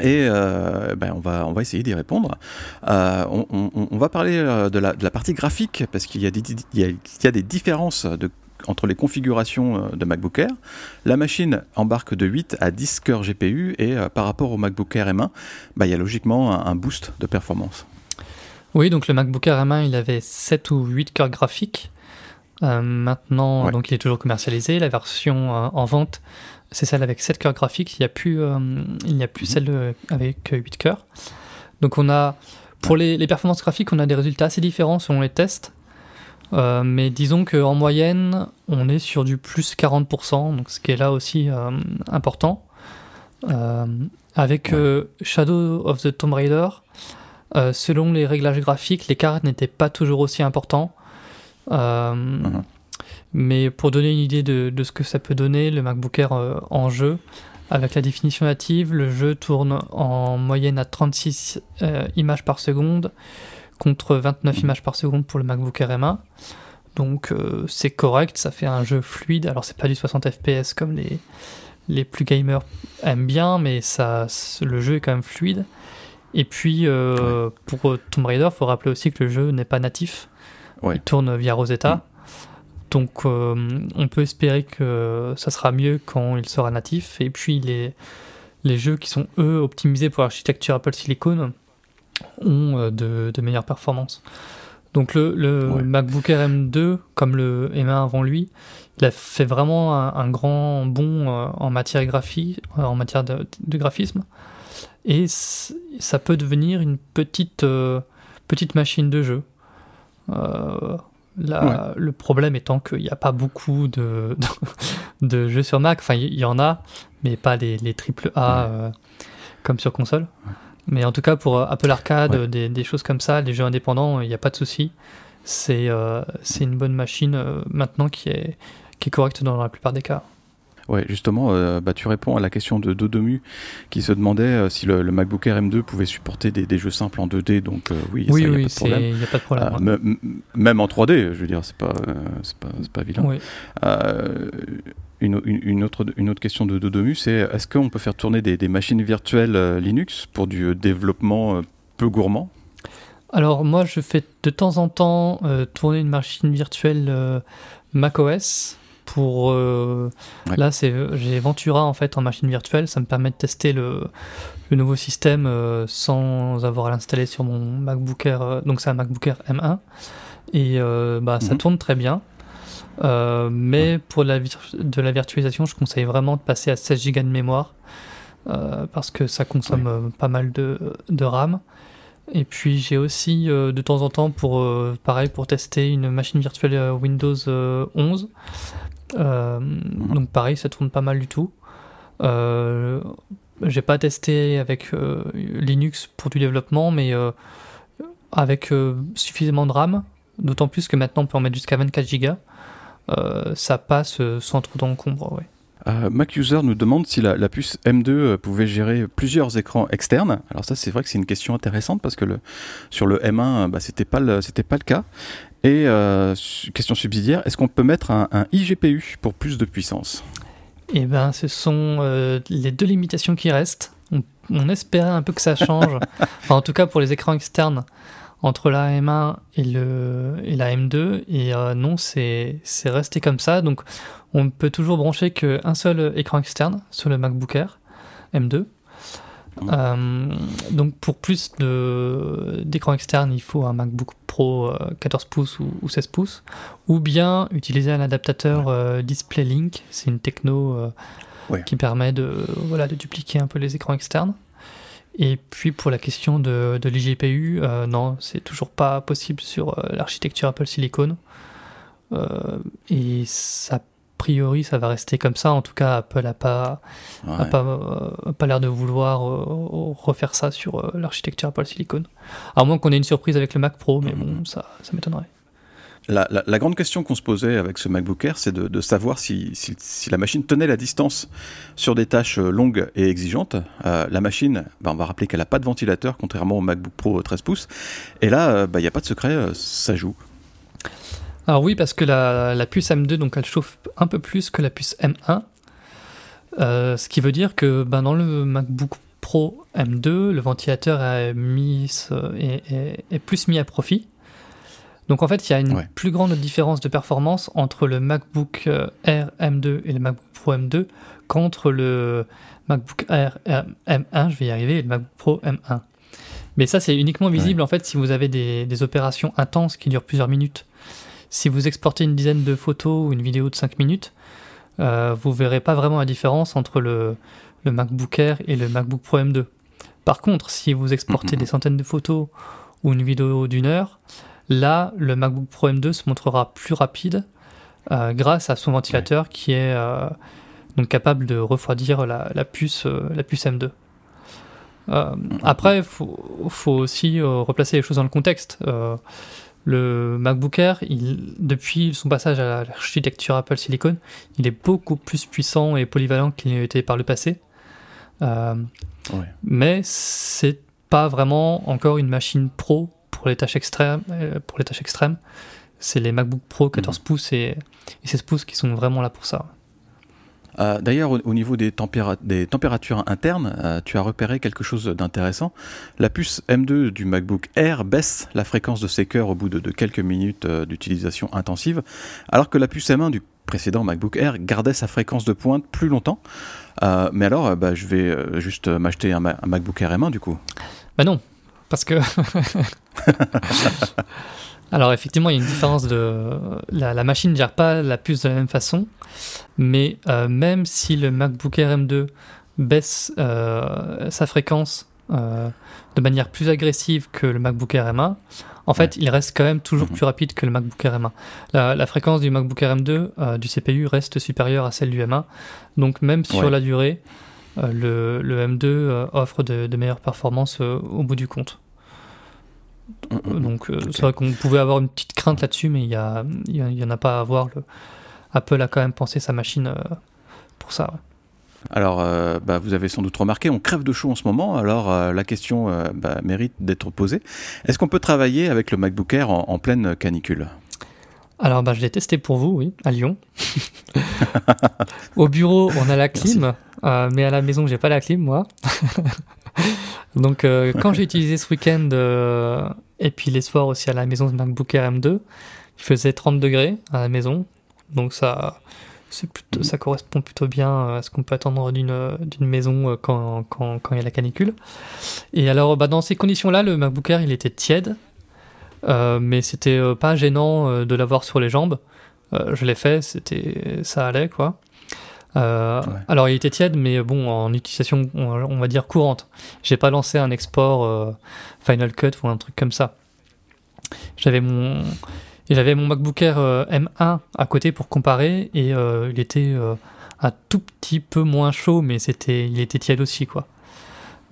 Et euh, ben on, va, essayer d'y répondre. Euh, on, va parler de la, partie graphique parce qu'il y, a des, différences entre les configurations de MacBook Air. La machine embarque de 8 à 10 cœurs GPU et par rapport au MacBook Air M1, ben, il y a logiquement un boost de performance. Oui, donc le MacBook Air M1, il avait 7 ou 8 cœurs graphiques. Euh, maintenant, donc il est toujours commercialisé. La version euh, en vente, c'est celle avec 7 cœurs graphiques. Il n'y a plus, euh, il n'y a plus mhm. celle avec 8 cœurs. Donc on a, pour les, les, performances graphiques, on a des résultats assez différents selon les tests. mais disons qu'en moyenne, on est sur du plus 40%, donc ce qui est là aussi important. avec Shadow of the Tomb Raider, euh, selon les réglages graphiques, l'écart n'était pas toujours aussi important. Euh, mhm. Mais pour donner une idée de, ce que ça peut donner, le MacBook Air euh, en jeu, avec la définition native, le jeu tourne en moyenne à 36 images par seconde contre 29 mhm. images par seconde pour le MacBook Air M1. Donc c'est correct, ça fait un jeu fluide. Alors c'est pas du 60 fps comme les, les plus gamers aiment bien, mais ça, le jeu est quand même fluide. Et puis, euh, pour Tomb Raider, il faut rappeler aussi que le jeu n'est pas natif. Il tourne via Rosetta. Mm. Donc, euh, on peut espérer que ça sera mieux quand il sera natif. Et puis, les, les jeux qui sont, eux, optimisés pour l'architecture Apple Silicon ont euh, de, de, meilleures performances. Donc, le, le MacBook Air M2, comme le M1 avant lui, il a fait vraiment un, grand bond en matière graphique, en matière de, de graphisme et ça peut devenir une petite, euh, petite machine de jeu. Euh, Le problème étant qu'il n'y a pas beaucoup de, de, jeux sur Mac. Enfin, il y, en a, mais pas les, les AAA euh, comme sur console. Mais en tout cas, pour Apple Arcade, des, des, choses comme ça, les jeux indépendants, il n'y a pas de souci. C'est c'est une bonne machine maintenant qui est, qui est correcte dans la plupart des cas. Ouais, justement, euh, bah, tu réponds à la question de Dodomu qui se demandait euh, si le, MacBook Air M2 pouvait supporter des, jeux simples en 2D. Donc euh, oui, il n'y a, pas de problème. même en 3D, je veux dire, c'est pas, pas, pas évident. Une, une, autre, une autre question de Dodomu, c'est est-ce qu'on peut faire tourner des, des machines virtuelles Linux pour du développement peu gourmand? Alors moi je fais de temps en temps tourner une machine virtuelle macOS pour là c'est j'ai Ventura en fait en machine virtuelle, ça me permet de tester le, le nouveau système sans avoir à l'installer sur mon MacBook Air. donc c'est un MacBook Air M1 et bah ça mhm. tourne très bien. mais pour la, de la virtualisation, je conseille vraiment de passer à 16 Go de mémoire parce que ça consomme pas mal de, de RAM. Et puis j'ai aussi euh, de temps en temps pour euh, pareil pour tester une machine virtuelle euh, Windows 11. Mhm. Donc pareil, ça tourne pas mal du tout. j'ai pas testé avec Linux pour du développement, mais avec suffisamment de RAM, d'autant plus que maintenant on peut en mettre jusqu'à 24 Go. ça passe sans trop d'encombre. Ouais. Euh, MacUser nous demande si la, puce M2 euh, pouvait gérer plusieurs écrans externes. Alors ça, c'est vrai que c'est une question intéressante parce que le, sur le M1, bah, c'était pas le, c'était pas le cas. Et euh, question subsidiaire, est-ce qu'on peut mettre un, iGPU pour plus de puissance? Eh ben, ce sont les deux limitations qui restent. On, on, espérait un peu que ça change. enfin, en tout cas pour les écrans externes entre la M1 et, le, et la M2 et non c'est resté comme ça donc on peut toujours brancher qu'un seul écran externe sur le MacBook Air M2. Euh, donc pour plus d'écran externe, il faut un MacBook Pro 14 euh, pouces ou, 16 pouces, ou bien utiliser un adaptateur euh, DisplayLink, c'est une techno qui permet de, voilà, de dupliquer un peu les écrans externes. Et puis pour la question de, de l'IGPU, non, c'est toujours pas possible sur l'architecture Apple Silicon. et ça priori, ça va rester comme ça. En tout cas, Apple n'a pas, pas, euh, pas l'air de vouloir euh, refaire ça sur euh, l'architecture Apple Silicon. À moins qu'on ait une surprise avec le Mac Pro, mais bon, ça, ça m'étonnerait. La, la, grande question qu'on se posait avec ce MacBook Air, c'est de, savoir si, si, la machine tenait la distance sur des tâches longues et exigeantes. la machine, bah, on va rappeler qu'elle n'a pas de ventilateur, contrairement au MacBook Pro 13 pouces. Et là, bah, il n'y a pas de secret, ça joue. Alors oui, parce que la, puce M2, donc elle chauffe un peu plus que la puce M1. Euh, ce qui veut dire que ben, dans le MacBook Pro M2, le ventilateur est, mis, est, plus mis à profit. Donc en fait, il y a une plus grande différence de performance entre le MacBook euh, Air M2 et le MacBook Pro M2 qu'entre le MacBook Air M1, je vais y arriver, et le MacBook Pro M1. Mais ça, c'est uniquement visible en fait si vous avez des, des, opérations intenses qui durent plusieurs minutes. Si vous exportez une dizaine de photos ou une vidéo de 5 minutes, euh, vous verrez pas vraiment la différence entre le, le, MacBook Air et le MacBook Pro M2. Par contre, si vous exportez des centaines de photos ou une vidéo d'une heure, là, le MacBook Pro M2 se montrera plus rapide euh, grâce à son ventilateur qui est euh, donc capable de refroidir la, puce, la puce M2. après, il faut, faut, aussi replacer les choses dans le contexte. Le MacBook Air, il, depuis son passage à l'architecture Apple Silicon, il est beaucoup plus puissant et polyvalent qu'il était par le passé. Euh, Mais c'est pas vraiment encore une machine pro pour les tâches extrêmes. Euh, pour les tâches extrêmes, c'est les MacBook Pro 14 mhm. pouces et, et 16 pouces qui sont vraiment là pour ça. Euh, d'ailleurs, au, niveau des, températures internes, euh, tu as repéré quelque chose d'intéressant. La puce M2 du MacBook Air baisse la fréquence de ses cœurs au bout de, quelques minutes euh, d'utilisation intensive, alors que la puce M1 du précédent MacBook Air gardait sa fréquence de pointe plus longtemps. mais alors, bah, je vais juste m'acheter un, un, MacBook Air M1 du coup. Bah non, parce que Alors effectivement, il y a une différence de... La, machine ne gère pas la puce de la même façon, mais euh, même si le MacBook Air M2 baisse euh, sa fréquence euh, de manière plus agressive que le MacBook Air M1, en fait, il reste quand même toujours mhm. plus rapide que le MacBook Air M1. La, fréquence du MacBook Air M2 du CPU reste supérieure à celle du M1, donc même sur la durée, le, M2 offre de meilleures performances au bout du compte. Donc euh, c'est vrai qu'on pouvait avoir une petite crainte là-dessus, mais il n'y a, y en a pas à avoir. Le... Apple a quand même pensé sa machine euh, pour ça. Alors, euh, bah, vous avez sans doute remarqué, on crève de chaud en ce moment, alors la question bah, mérite d'être posée. Est-ce qu'on peut travailler avec le MacBook Air en, pleine canicule? Alors, bah, je l'ai testé pour vous, oui, à Lyon. Au bureau, on a la clim, mais à la maison, j'ai pas la clim, moi. Donc, euh, quand j'ai utilisé ce week-end, euh, et puis les soirs aussi à la maison de MacBook Air M2, il faisait 30 degrés à la maison. Donc, ça, ça correspond plutôt bien à ce qu'on peut attendre d'une maison quand, quand, quand, il y a la canicule. Et alors, bah, dans ces conditions-là, le MacBook Air, il était tiède, mais c'était pas gênant de l'avoir sur les jambes. je l'ai fait, ça allait, quoi. Euh, alors il était tiède, mais bon, en utilisation, on, va dire courante. J'ai pas lancé un export euh, Final Cut ou un truc comme ça. J'avais mon, j'avais mon MacBook Air euh, M1 à côté pour comparer et il était un tout petit peu moins chaud, mais c'était, il était tiède aussi, quoi.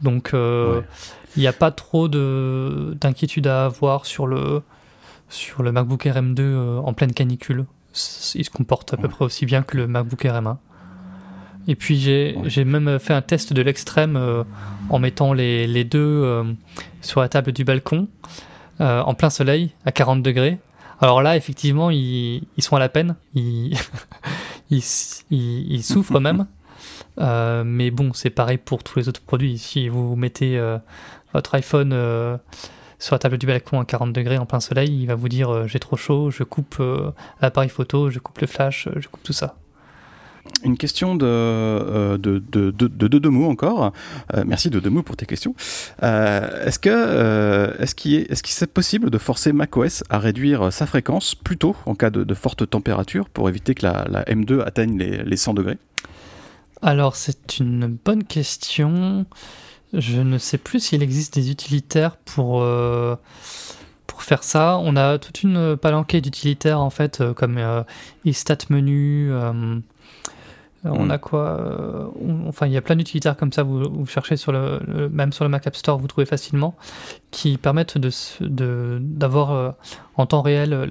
Donc il n'y a pas trop de d'inquiétude à avoir sur le sur le MacBook Air M2 en pleine canicule. Il se comporte à peu près aussi bien que le MacBook Air M1. Et puis j'ai même fait un test de l'extrême euh, en mettant les, les deux euh, sur la table du balcon, euh, en plein soleil, à 40 degrés. Alors là, effectivement, ils, ils sont à la peine, ils, ils, ils, souffrent même. mais bon, c'est pareil pour tous les autres produits. Si vous mettez votre iPhone sur la table du balcon à 40 degrés en plein soleil, il va vous dire j'ai trop chaud, je coupe l'appareil photo, je coupe le flash, je coupe tout ça. Une question de, euh, de, de, de, de, mots encore. Euh, merci de Demou pour tes questions. Euh, est-ce que est-ce qu'il est, est, -ce possible de forcer macOS à réduire sa fréquence plus tôt en cas de, forte température pour éviter que la, la M2 atteigne les, les 100 degrés? Alors c'est une bonne question. Je ne sais plus s'il existe des utilitaires pour pour faire ça. On a toute une palanquée d'utilitaires en fait comme iStat Euh, on mm. a quoi euh, Enfin, il y a plein d'utilitaires comme ça. Vous, vous cherchez sur le, même sur le Mac App Store, vous trouvez facilement, qui permettent de d'avoir euh, en temps réel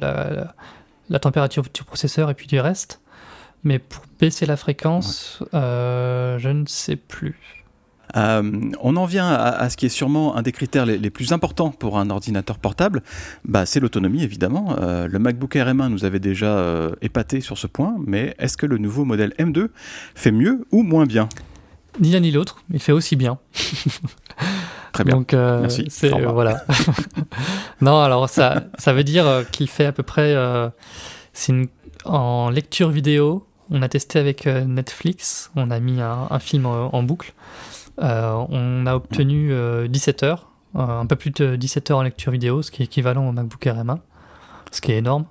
la, température du processeur et puis du reste. Mais pour baisser la fréquence, je ne sais plus. Euh, on en vient à, ce qui est sûrement un des critères les, plus importants pour un ordinateur portable, bah, c'est l'autonomie évidemment. Euh, le MacBook Air M1 nous avait déjà euh, épaté sur ce point, mais est-ce que le nouveau modèle M2 fait mieux ou moins bien? Ni l'un ni l'autre, il fait aussi bien. Très bien. Donc, Merci. voilà. non, alors ça, ça veut dire qu'il fait à peu près. c'est en lecture vidéo. On a testé avec Netflix. On a mis un, film en boucle. Euh, on a obtenu 17 euh, heures, euh, un peu plus de 17 heures en lecture vidéo, ce qui est équivalent au MacBook Air M1, ce qui est énorme.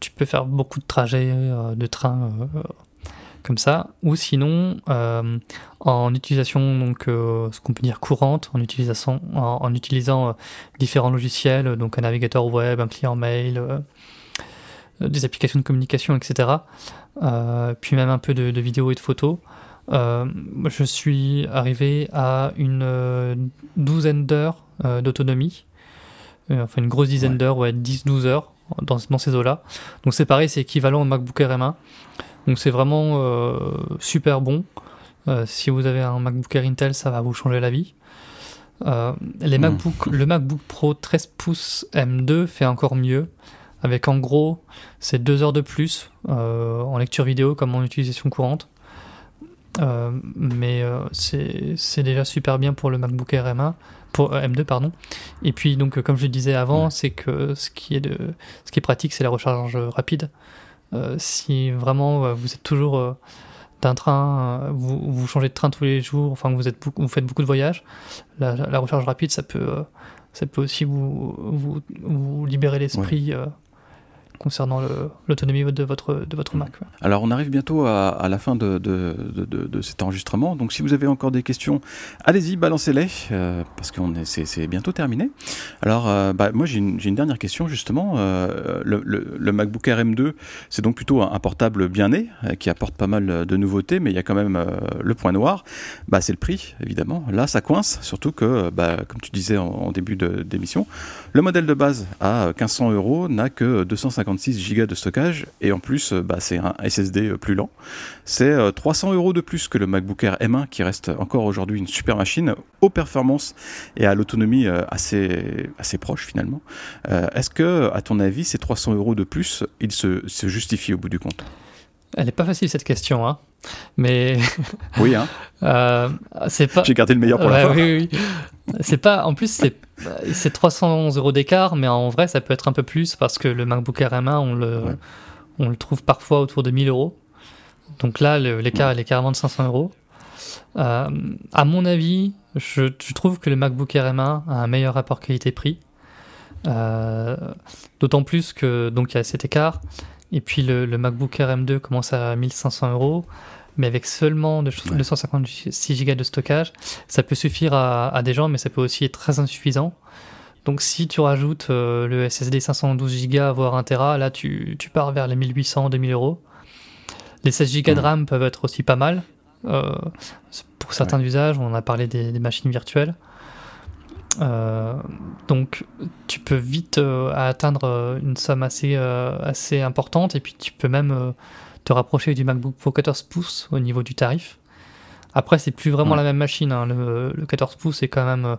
tu peux faire beaucoup de trajets de train comme ça, ou sinon en utilisation donc ce qu'on peut dire courante, en utilisant en, utilisant différents logiciels, donc un navigateur web, un client mail, des applications de communication, etc. puis même un peu de, de vidéos et de photos. Euh, je suis arrivé à une euh, douzaine d'heures euh, d'autonomie, enfin une grosse dizaine d'heures, ouais, 10-12 heures dans, dans ces eaux-là. Donc c'est pareil, c'est équivalent au MacBook Air M1. Donc c'est vraiment super bon. si vous avez un MacBook Air Intel, ça va vous changer la vie. les hmm. MacBook, le MacBook Pro 13 pouces M2 fait encore mieux, avec en gros c'est deux heures de plus en lecture vidéo comme en utilisation courante. Euh, mais euh, c'est déjà super bien pour le MacBook Air M1, pour euh, M2 pardon. Et puis donc comme je le disais avant, c'est que ce qui est de, ce qui est pratique, c'est la recharge rapide. si vraiment vous êtes toujours d'un train, vous, vous, changez de train tous les jours, enfin vous, êtes, vous faites beaucoup de voyages, la, la recharge rapide, ça peut, ça peut aussi vous, vous, vous libérer l'esprit concernant l'autonomie de votre, de votre Mac. Alors on arrive bientôt à, la fin de, de, de, cet enregistrement, donc si vous avez encore des questions, allez-y, balancez-les, euh, parce que c'est bientôt terminé. Alors euh, bah, moi j'ai une, une, dernière question justement. Euh, le, le, MacBook Air M2, c'est donc plutôt un, portable bien né, qui apporte pas mal de nouveautés, mais il y a quand même le point noir, bah, c'est le prix évidemment. Là ça coince, surtout que, bah, comme tu disais en, en début d'émission, le modèle de base à 1500 euros n'a que 250 56 Go de stockage et en plus euh, bah, c'est un SSD euh, plus lent. C'est 300 euh, euros de plus que le MacBook Air M1 qui reste encore aujourd'hui une super machine aux performances et à l'autonomie assez, assez proche finalement. Est-ce que à ton avis ces 300 euros de plus ils se, se justifient au bout du compte? Elle n'est pas facile cette question, hein mais oui hein. c'est pas j'ai gardé le meilleur pour la fin oui, oui. c'est pas en plus c'est c'est 311 euros d'écart, mais en vrai, ça peut être un peu plus parce que le MacBook Air M1, on le, on le trouve parfois autour de 1000 euros. Donc là, l'écart est carrément de 500 euros. Euh, à mon avis, je, trouve que le MacBook Air M1 a un meilleur rapport qualité-prix. Euh, d'autant plus que donc il y a cet écart. Et puis le, MacBook Air M2 commence à 1500 euros, mais avec seulement 256 Go de stockage, ça peut suffire à, des gens, mais ça peut aussi être très insuffisant. Donc si tu rajoutes euh, le SSD 512 Go voire 1 Tera, là tu, pars vers les 1800-2000 euros. Les 16 Go de RAM peuvent être aussi pas mal. Euh, pour certains usages, on a parlé des, machines virtuelles. Euh, donc tu peux vite atteindre une somme assez, assez importante et puis tu peux même te rapprocher du MacBook Pro 14 pouces au niveau du tarif. Après c'est plus vraiment la même machine, hein. le, le, 14 pouces est quand même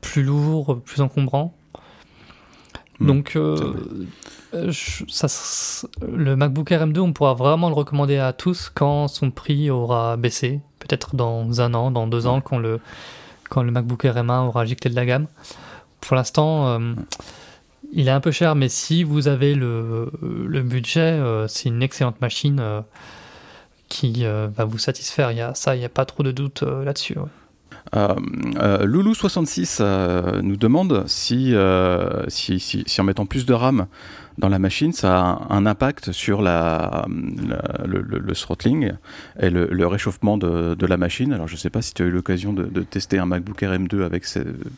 plus lourd, plus encombrant. Hmm. Donc, euh, ça, le MacBook Air M2, on pourra vraiment le recommander à tous quand son prix aura baissé, peut-être dans un an, dans deux ans, quand le, quand le MacBook Air M1 aura giclé de la gamme. Pour l'instant, euh, il est un peu cher, mais si vous avez le, le budget, euh, c'est une excellente machine qui va vous satisfaire. Il y a, ça, il n'y a pas trop de doute là-dessus. Euh, euh, Loulou66 euh, nous demande si, si, en mettant plus de RAM dans la machine, ça a un, impact sur la, le, throttling et le, réchauffement de, de, la machine. Alors je ne sais pas si tu as eu l'occasion de, tester un MacBook Air M2 avec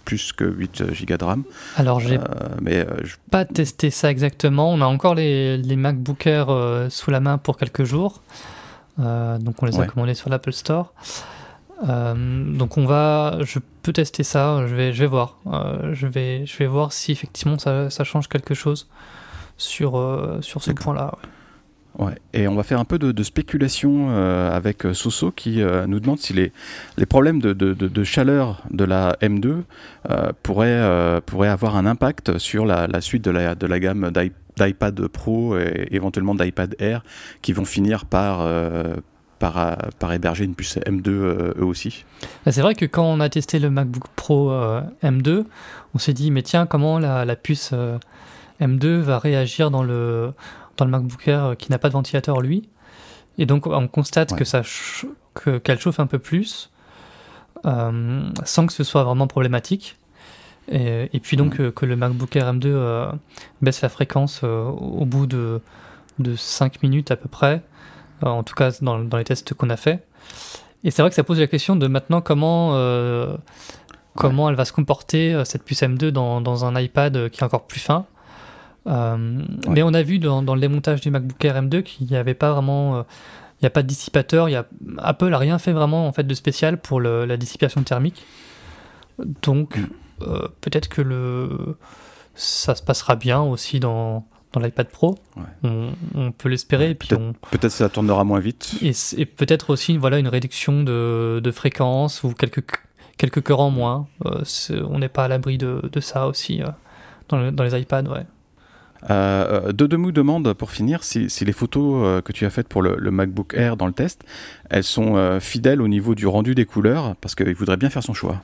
plus que 8 Go de RAM. Alors j'ai mais pas testé ça exactement. On a encore les, les MacBook Air sous la main pour quelques jours. donc on les a commandés sur l'Apple Store. Euh, donc on va, je peux tester ça, je vais, je vais voir, euh, je vais, je vais voir si effectivement ça, ça change quelque chose sur euh, sur ce point-là. Ouais. Et on va faire un peu de, spéculation avec Soso qui nous demande si les, les problèmes de, de, de, chaleur de la M2 pourraient, pourraient avoir un impact sur la, la suite de la, de la gamme d'iPad Pro et éventuellement d'iPad Air qui vont finir par par, par héberger une puce M2 euh, eux aussi. Bah, c'est vrai que quand on a testé le MacBook Pro euh, M2, on s'est dit mais tiens comment la, la puce euh, M2 va réagir dans le, dans le MacBook Air qui n'a pas de ventilateur lui. Et donc on constate que ça que, qu'elle chauffe un peu plus sans que ce soit vraiment problématique. Et, et puis donc mm. que le MacBook Air M2 baisse la fréquence au bout de, de 5 minutes à peu près euh, en tout cas dans, les tests qu'on a fait. Et c'est vrai que ça pose la question de maintenant comment, euh, comment elle va se comporter, euh, cette puce M2, dans, dans, un iPad qui est encore plus fin. Mais on a vu dans, dans, le démontage du MacBook Air M2 qu'il n'y avait pas vraiment. il n'y a pas de dissipateur, y a, Apple n'a rien fait vraiment en fait de spécial pour la dissipation thermique. Donc mm. peut-être que le, ça se passera bien aussi dans, dans l'iPad Pro. On, peut l'espérer. peut-être ça tournera moins vite. Et, peut-être aussi voilà, une réduction de, de, fréquence ou quelques, quelques cœurs en moins. Euh, on n'est pas à l'abri de, de, ça aussi euh, dans, dans, les iPads. Ouais. Euh, Dodemou demande pour finir si, si les photos euh, que tu as faites pour le, le, MacBook Air dans le test, elles sont fidèles au niveau du rendu des couleurs parce qu'il voudrait bien faire son choix.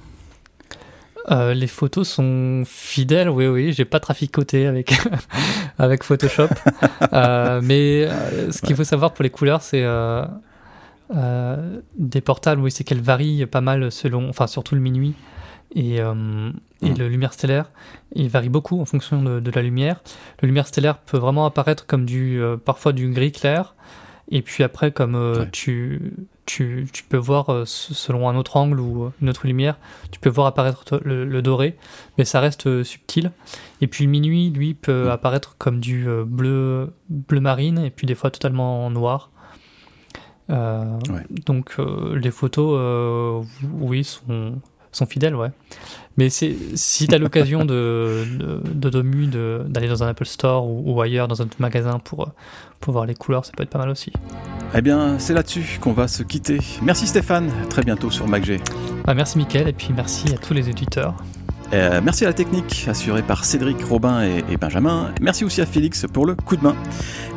Euh, les photos sont fidèles, oui, oui. J'ai pas traficoté avec avec Photoshop, euh, mais euh, ce qu'il faut savoir pour les couleurs, c'est des portables, oui, c'est qu'elles varient pas mal selon, enfin surtout le minuit et, et mm. le lumière stellaire. Il varie beaucoup en fonction de, de, la lumière. Le lumière stellaire peut vraiment apparaître comme du parfois du gris clair, et puis après comme tu tu, peux voir, euh, selon un autre angle ou euh, une autre lumière, tu peux voir apparaître le, doré, mais ça reste euh, subtil. Et puis le minuit, lui, peut apparaître comme du bleu, bleu marine, et puis des fois totalement noir. Donc les photos, oui, sont, sont fidèles, ouais. Mais si tu as l'occasion de, de, d'aller dans un Apple Store ou, ailleurs, dans un magasin pour, pour voir les couleurs, ça peut être pas mal aussi. Eh bien, c'est là-dessus qu'on va se quitter. Merci Stéphane, très bientôt sur MacG. Bah, merci Mickaël, et puis merci à tous les éditeurs. Euh, merci à la technique assurée par Cédric, Robin et, Benjamin. Merci aussi à Félix pour le coup de main.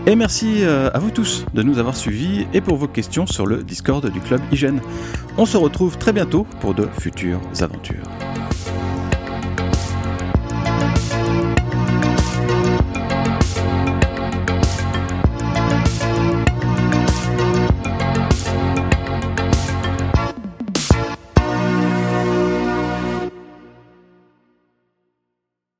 Et merci euh, à vous tous de nous avoir suivis et pour vos questions sur le Discord du Club Hygiène. On se retrouve très bientôt pour de futures aventures.